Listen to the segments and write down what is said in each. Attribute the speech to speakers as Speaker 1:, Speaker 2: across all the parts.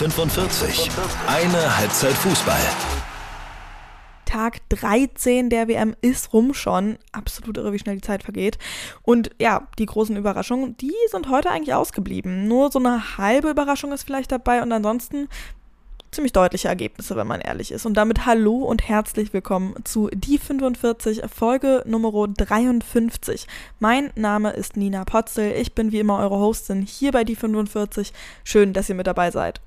Speaker 1: 45. Eine Halbzeit Fußball.
Speaker 2: Tag 13 der WM ist rum schon. Absolut irre, wie schnell die Zeit vergeht. Und ja, die großen Überraschungen, die sind heute eigentlich ausgeblieben. Nur so eine halbe Überraschung ist vielleicht dabei und ansonsten ziemlich deutliche Ergebnisse, wenn man ehrlich ist. Und damit hallo und herzlich willkommen zu Die 45, Folge Nummer 53. Mein Name ist Nina Potzel. Ich bin wie immer eure Hostin hier bei Die 45. Schön, dass ihr mit dabei seid.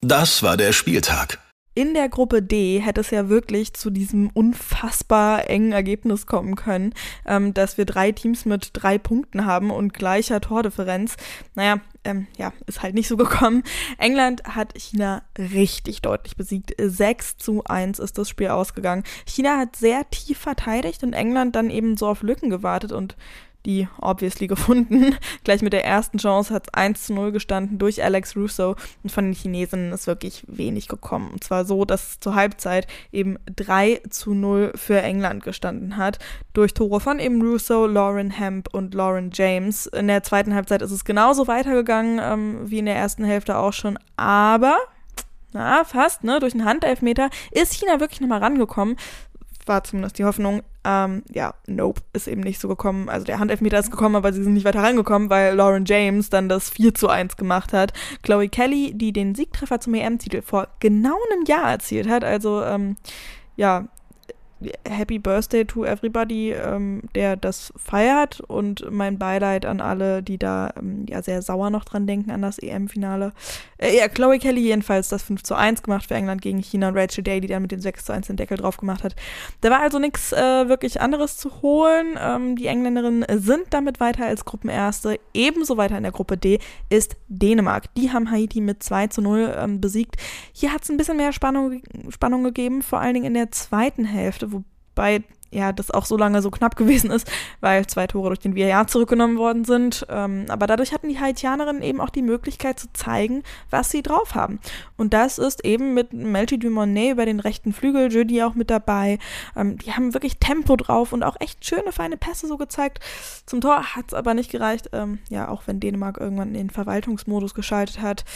Speaker 1: Das war der Spieltag.
Speaker 2: In der Gruppe D hätte es ja wirklich zu diesem unfassbar engen Ergebnis kommen können, ähm, dass wir drei Teams mit drei Punkten haben und gleicher Tordifferenz. Naja, ähm, ja, ist halt nicht so gekommen. England hat China richtig deutlich besiegt. 6 zu 1 ist das Spiel ausgegangen. China hat sehr tief verteidigt und England dann eben so auf Lücken gewartet und die obviously gefunden. Gleich mit der ersten Chance hat es 1 zu 0 gestanden durch Alex Russo und von den Chinesen ist wirklich wenig gekommen. Und zwar so, dass zur Halbzeit eben 3 zu 0 für England gestanden hat. Durch Tore von eben Russo, Lauren Hemp und Lauren James. In der zweiten Halbzeit ist es genauso weitergegangen ähm, wie in der ersten Hälfte auch schon. Aber na, fast, ne? Durch einen Handelfmeter ist China wirklich nochmal rangekommen war zumindest die Hoffnung. Ähm, ja, nope, ist eben nicht so gekommen. Also der Handelfmeter ist gekommen, aber sie sind nicht weiter rangekommen, weil Lauren James dann das 4 zu 1 gemacht hat. Chloe Kelly, die den Siegtreffer zum EM-Titel vor genau einem Jahr erzielt hat. Also, ähm, ja, Happy Birthday to everybody, ähm, der das feiert und mein Beileid an alle, die da ähm, ja sehr sauer noch dran denken an das EM-Finale. Äh, ja, Chloe Kelly jedenfalls das 5 zu 1 gemacht für England gegen China und Rachel Day, die dann mit dem 6 zu 1 den Deckel drauf gemacht hat. Da war also nichts äh, wirklich anderes zu holen. Ähm, die Engländerinnen sind damit weiter als Gruppenerste. Ebenso weiter in der Gruppe D ist Dänemark. Die haben Haiti mit 2 zu 0 ähm, besiegt. Hier hat es ein bisschen mehr Spannung, Spannung gegeben, vor allen Dingen in der zweiten Hälfte wobei ja das auch so lange so knapp gewesen ist, weil zwei Tore durch den VAR zurückgenommen worden sind. Ähm, aber dadurch hatten die Haitianerinnen eben auch die Möglichkeit zu zeigen, was sie drauf haben. Und das ist eben mit Melchi Dumonet über den rechten Flügel, Judy auch mit dabei. Ähm, die haben wirklich Tempo drauf und auch echt schöne, feine Pässe so gezeigt. Zum Tor hat es aber nicht gereicht, ähm, ja, auch wenn Dänemark irgendwann in den Verwaltungsmodus geschaltet hat.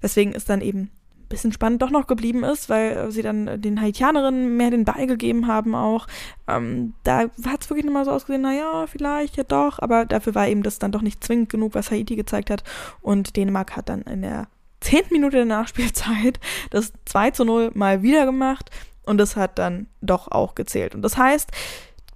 Speaker 2: Weswegen ist dann eben bisschen spannend doch noch geblieben ist, weil sie dann den Haitianerinnen mehr den Ball gegeben haben auch. Ähm, da hat es wirklich nochmal so ausgesehen, naja, vielleicht, ja doch, aber dafür war eben das dann doch nicht zwingend genug, was Haiti gezeigt hat. Und Dänemark hat dann in der zehnten Minute der Nachspielzeit das 2 zu 0 mal wieder gemacht und das hat dann doch auch gezählt. Und das heißt,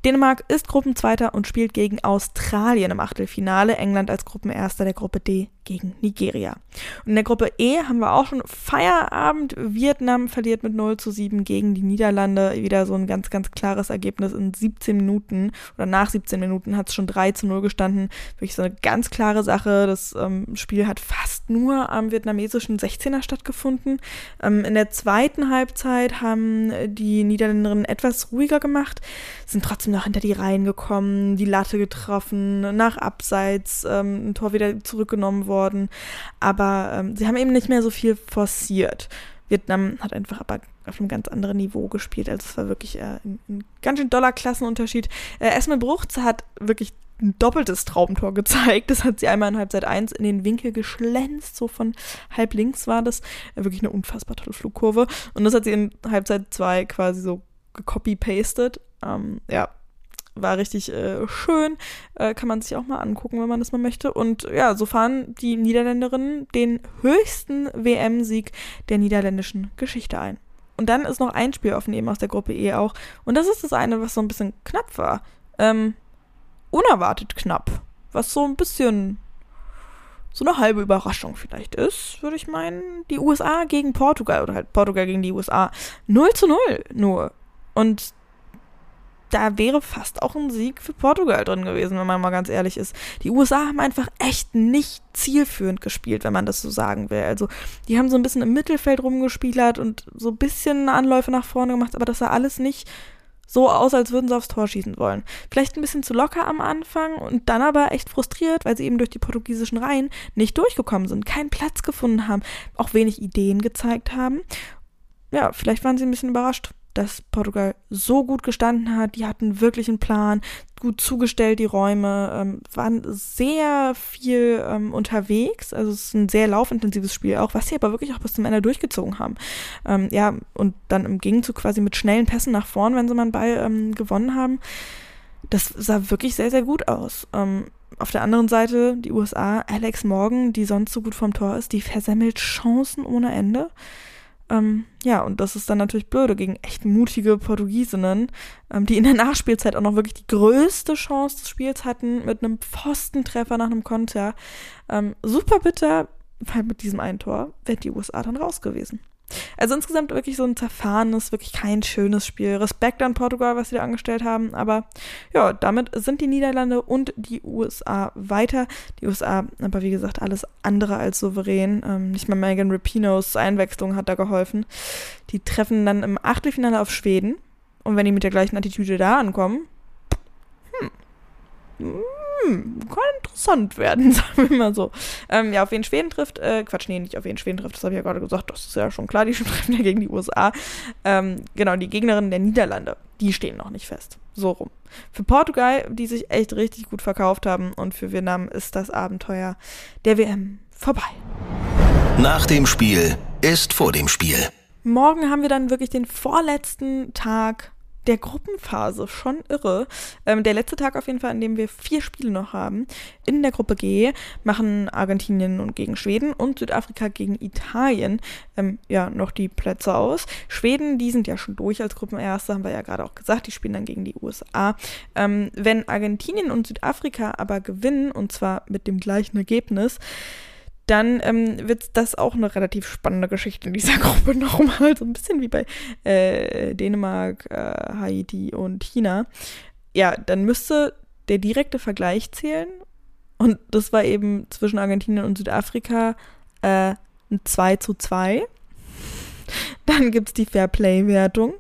Speaker 2: Dänemark ist Gruppenzweiter und spielt gegen Australien im Achtelfinale, England als Gruppenerster der Gruppe D gegen Nigeria. Und in der Gruppe E haben wir auch schon Feierabend. Vietnam verliert mit 0 zu 7 gegen die Niederlande. Wieder so ein ganz, ganz klares Ergebnis in 17 Minuten oder nach 17 Minuten hat es schon 3 zu 0 gestanden. Wirklich so eine ganz klare Sache. Das ähm, Spiel hat fast nur am vietnamesischen 16er stattgefunden. Ähm, in der zweiten Halbzeit haben die Niederländerinnen etwas ruhiger gemacht, sind trotzdem noch hinter die Reihen gekommen, die Latte getroffen, nach Abseits ähm, ein Tor wieder zurückgenommen worden worden. Aber ähm, sie haben eben nicht mehr so viel forciert. Vietnam hat einfach aber auf einem ganz anderen Niveau gespielt. Also es war wirklich äh, ein, ein, ganz schön doller Klassenunterschied. Äh, Esme Bruchz hat wirklich ein doppeltes Traumtor gezeigt. Das hat sie einmal in Halbzeit 1 in den Winkel geschlänzt, so von halb links war das. Äh, wirklich eine unfassbar tolle Flugkurve. Und das hat sie in Halbzeit 2 quasi so gecopy-pasted. Ähm, ja, war richtig äh, schön. Äh, kann man sich auch mal angucken, wenn man das mal möchte. Und ja, so fahren die Niederländerinnen den höchsten WM-Sieg der niederländischen Geschichte ein. Und dann ist noch ein Spiel offen, eben aus der Gruppe E auch. Und das ist das eine, was so ein bisschen knapp war. Ähm, unerwartet knapp. Was so ein bisschen so eine halbe Überraschung vielleicht ist, würde ich meinen. Die USA gegen Portugal oder halt Portugal gegen die USA. 0 zu 0 nur. Und da wäre fast auch ein Sieg für Portugal drin gewesen, wenn man mal ganz ehrlich ist. Die USA haben einfach echt nicht zielführend gespielt, wenn man das so sagen will. Also, die haben so ein bisschen im Mittelfeld rumgespielert und so ein bisschen Anläufe nach vorne gemacht, aber das sah alles nicht so aus, als würden sie aufs Tor schießen wollen. Vielleicht ein bisschen zu locker am Anfang und dann aber echt frustriert, weil sie eben durch die portugiesischen Reihen nicht durchgekommen sind, keinen Platz gefunden haben, auch wenig Ideen gezeigt haben. Ja, vielleicht waren sie ein bisschen überrascht dass Portugal so gut gestanden hat. Die hatten wirklich einen Plan, gut zugestellt, die Räume, ähm, waren sehr viel ähm, unterwegs. Also es ist ein sehr laufintensives Spiel auch, was sie aber wirklich auch bis zum Ende durchgezogen haben. Ähm, ja, und dann im Gegenzug quasi mit schnellen Pässen nach vorn, wenn sie mal einen Ball ähm, gewonnen haben. Das sah wirklich sehr, sehr gut aus. Ähm, auf der anderen Seite die USA, Alex Morgan, die sonst so gut vom Tor ist, die versemmelt Chancen ohne Ende. Ähm, ja, und das ist dann natürlich blöde gegen echt mutige Portugiesinnen, ähm, die in der Nachspielzeit auch noch wirklich die größte Chance des Spiels hatten mit einem Pfostentreffer nach einem Konter. Ähm, super bitter, weil mit diesem einen Tor wäre die USA dann raus gewesen. Also insgesamt wirklich so ein zerfahrenes, wirklich kein schönes Spiel. Respekt an Portugal, was sie da angestellt haben. Aber ja, damit sind die Niederlande und die USA weiter. Die USA, aber wie gesagt, alles andere als souverän. Ähm, nicht mal Megan Rapinos Einwechslung hat da geholfen. Die treffen dann im Achtelfinale auf Schweden. Und wenn die mit der gleichen Attitüde da ankommen, hm, hm, kann interessant werden, sagen wir mal so. Ähm, ja, auf wen Schweden trifft, äh, Quatsch, nee, nicht auf wen Schweden trifft, das habe ich ja gerade gesagt, das ist ja schon klar, die treffen ja gegen die USA. Ähm, genau, die Gegnerinnen der Niederlande, die stehen noch nicht fest. So rum. Für Portugal, die sich echt richtig gut verkauft haben, und für Vietnam ist das Abenteuer der WM vorbei.
Speaker 1: Nach dem Spiel ist vor dem Spiel.
Speaker 2: Morgen haben wir dann wirklich den vorletzten Tag der Gruppenphase. Schon irre. Ähm, der letzte Tag auf jeden Fall, an dem wir vier Spiele noch haben. In der Gruppe G machen Argentinien und gegen Schweden und Südafrika gegen Italien ähm, ja noch die Plätze aus. Schweden, die sind ja schon durch als Gruppenerste, haben wir ja gerade auch gesagt. Die spielen dann gegen die USA. Ähm, wenn Argentinien und Südafrika aber gewinnen, und zwar mit dem gleichen Ergebnis, dann ähm, wird das auch eine relativ spannende Geschichte in dieser Gruppe nochmal. So ein bisschen wie bei äh, Dänemark, äh, Haiti und China. Ja, dann müsste der direkte Vergleich zählen. Und das war eben zwischen Argentinien und Südafrika äh, ein 2 zu 2. Dann gibt es die Fairplay-Wertung.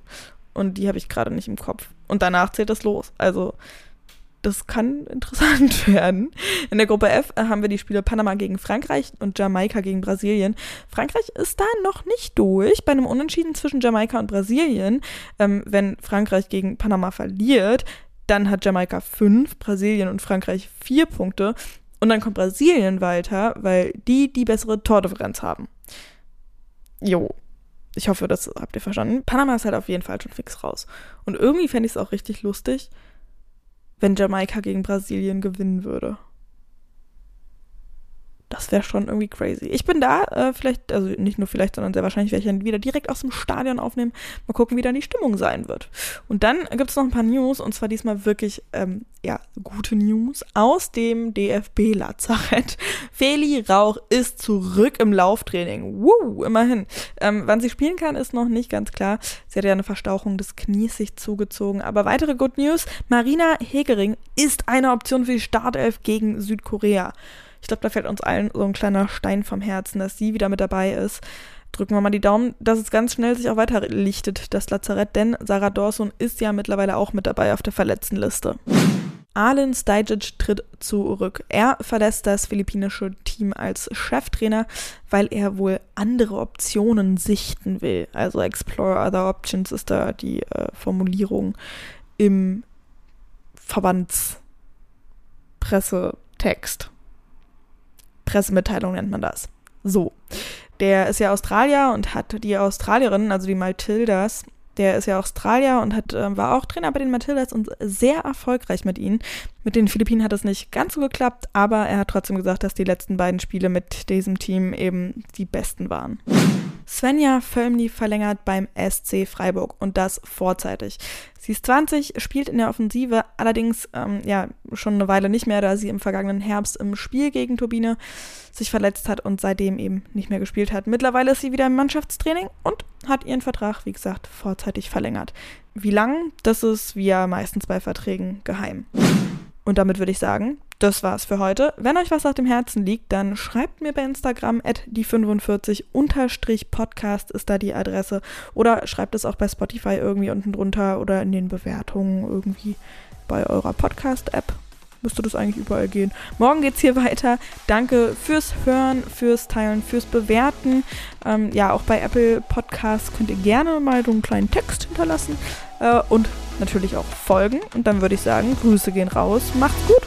Speaker 2: Und die habe ich gerade nicht im Kopf. Und danach zählt das los. Also das kann interessant werden. In der Gruppe F äh, haben wir die Spiele Panama gegen Frankreich und Jamaika gegen Brasilien. Frankreich ist da noch nicht durch. Bei einem Unentschieden zwischen Jamaika und Brasilien, ähm, wenn Frankreich gegen Panama verliert, dann hat Jamaika fünf, Brasilien und Frankreich vier Punkte. Und dann kommt Brasilien weiter, weil die die bessere Tordifferenz haben. Jo. Ich hoffe, das habt ihr verstanden. Panama ist halt auf jeden Fall schon fix raus. Und irgendwie fände ich es auch richtig lustig, wenn Jamaika gegen Brasilien gewinnen würde. Das wäre schon irgendwie crazy. Ich bin da, äh, vielleicht, also nicht nur vielleicht, sondern sehr wahrscheinlich werde ich dann wieder direkt aus dem Stadion aufnehmen. Mal gucken, wie dann die Stimmung sein wird. Und dann gibt es noch ein paar News, und zwar diesmal wirklich, ähm, ja, gute News aus dem DFB-Lazarett. Feli Rauch ist zurück im Lauftraining. Woo, immerhin. Ähm, wann sie spielen kann, ist noch nicht ganz klar. Sie hat ja eine Verstauchung des Knies sich zugezogen. Aber weitere Good News, Marina Hegering ist eine Option für die Startelf gegen Südkorea. Ich glaube, da fällt uns allen so ein kleiner Stein vom Herzen, dass sie wieder mit dabei ist. Drücken wir mal die Daumen, dass es ganz schnell sich auch weiter lichtet, das Lazarett, denn Sarah Dawson ist ja mittlerweile auch mit dabei auf der Verletztenliste. Alen Stajic tritt zurück. Er verlässt das philippinische Team als Cheftrainer, weil er wohl andere Optionen sichten will. Also Explore Other Options ist da die äh, Formulierung im Verbandspressetext. Pressemitteilung nennt man das. So. Der ist ja Australier und hat die Australierin, also die Matildas, der ist ja Australier und hat, äh, war auch Trainer bei den Matildas und sehr erfolgreich mit ihnen. Mit den Philippinen hat es nicht ganz so geklappt, aber er hat trotzdem gesagt, dass die letzten beiden Spiele mit diesem Team eben die besten waren. Svenja Völmli verlängert beim SC Freiburg und das vorzeitig. Sie ist 20, spielt in der Offensive, allerdings ähm, ja schon eine Weile nicht mehr, da sie im vergangenen Herbst im Spiel gegen Turbine sich verletzt hat und seitdem eben nicht mehr gespielt hat. Mittlerweile ist sie wieder im Mannschaftstraining und hat ihren Vertrag, wie gesagt, vorzeitig verlängert. Wie lang, das ist wie ja meistens bei Verträgen geheim. Und damit würde ich sagen, das war's für heute. Wenn euch was auf dem Herzen liegt, dann schreibt mir bei Instagram at die45-podcast ist da die Adresse. Oder schreibt es auch bei Spotify irgendwie unten drunter oder in den Bewertungen irgendwie bei eurer Podcast-App. müsste das eigentlich überall gehen. Morgen geht's hier weiter. Danke fürs Hören, fürs Teilen, fürs Bewerten. Ähm, ja, auch bei Apple Podcasts könnt ihr gerne mal so einen kleinen Text hinterlassen äh, und natürlich auch folgen. Und dann würde ich sagen, Grüße gehen raus. Macht's gut!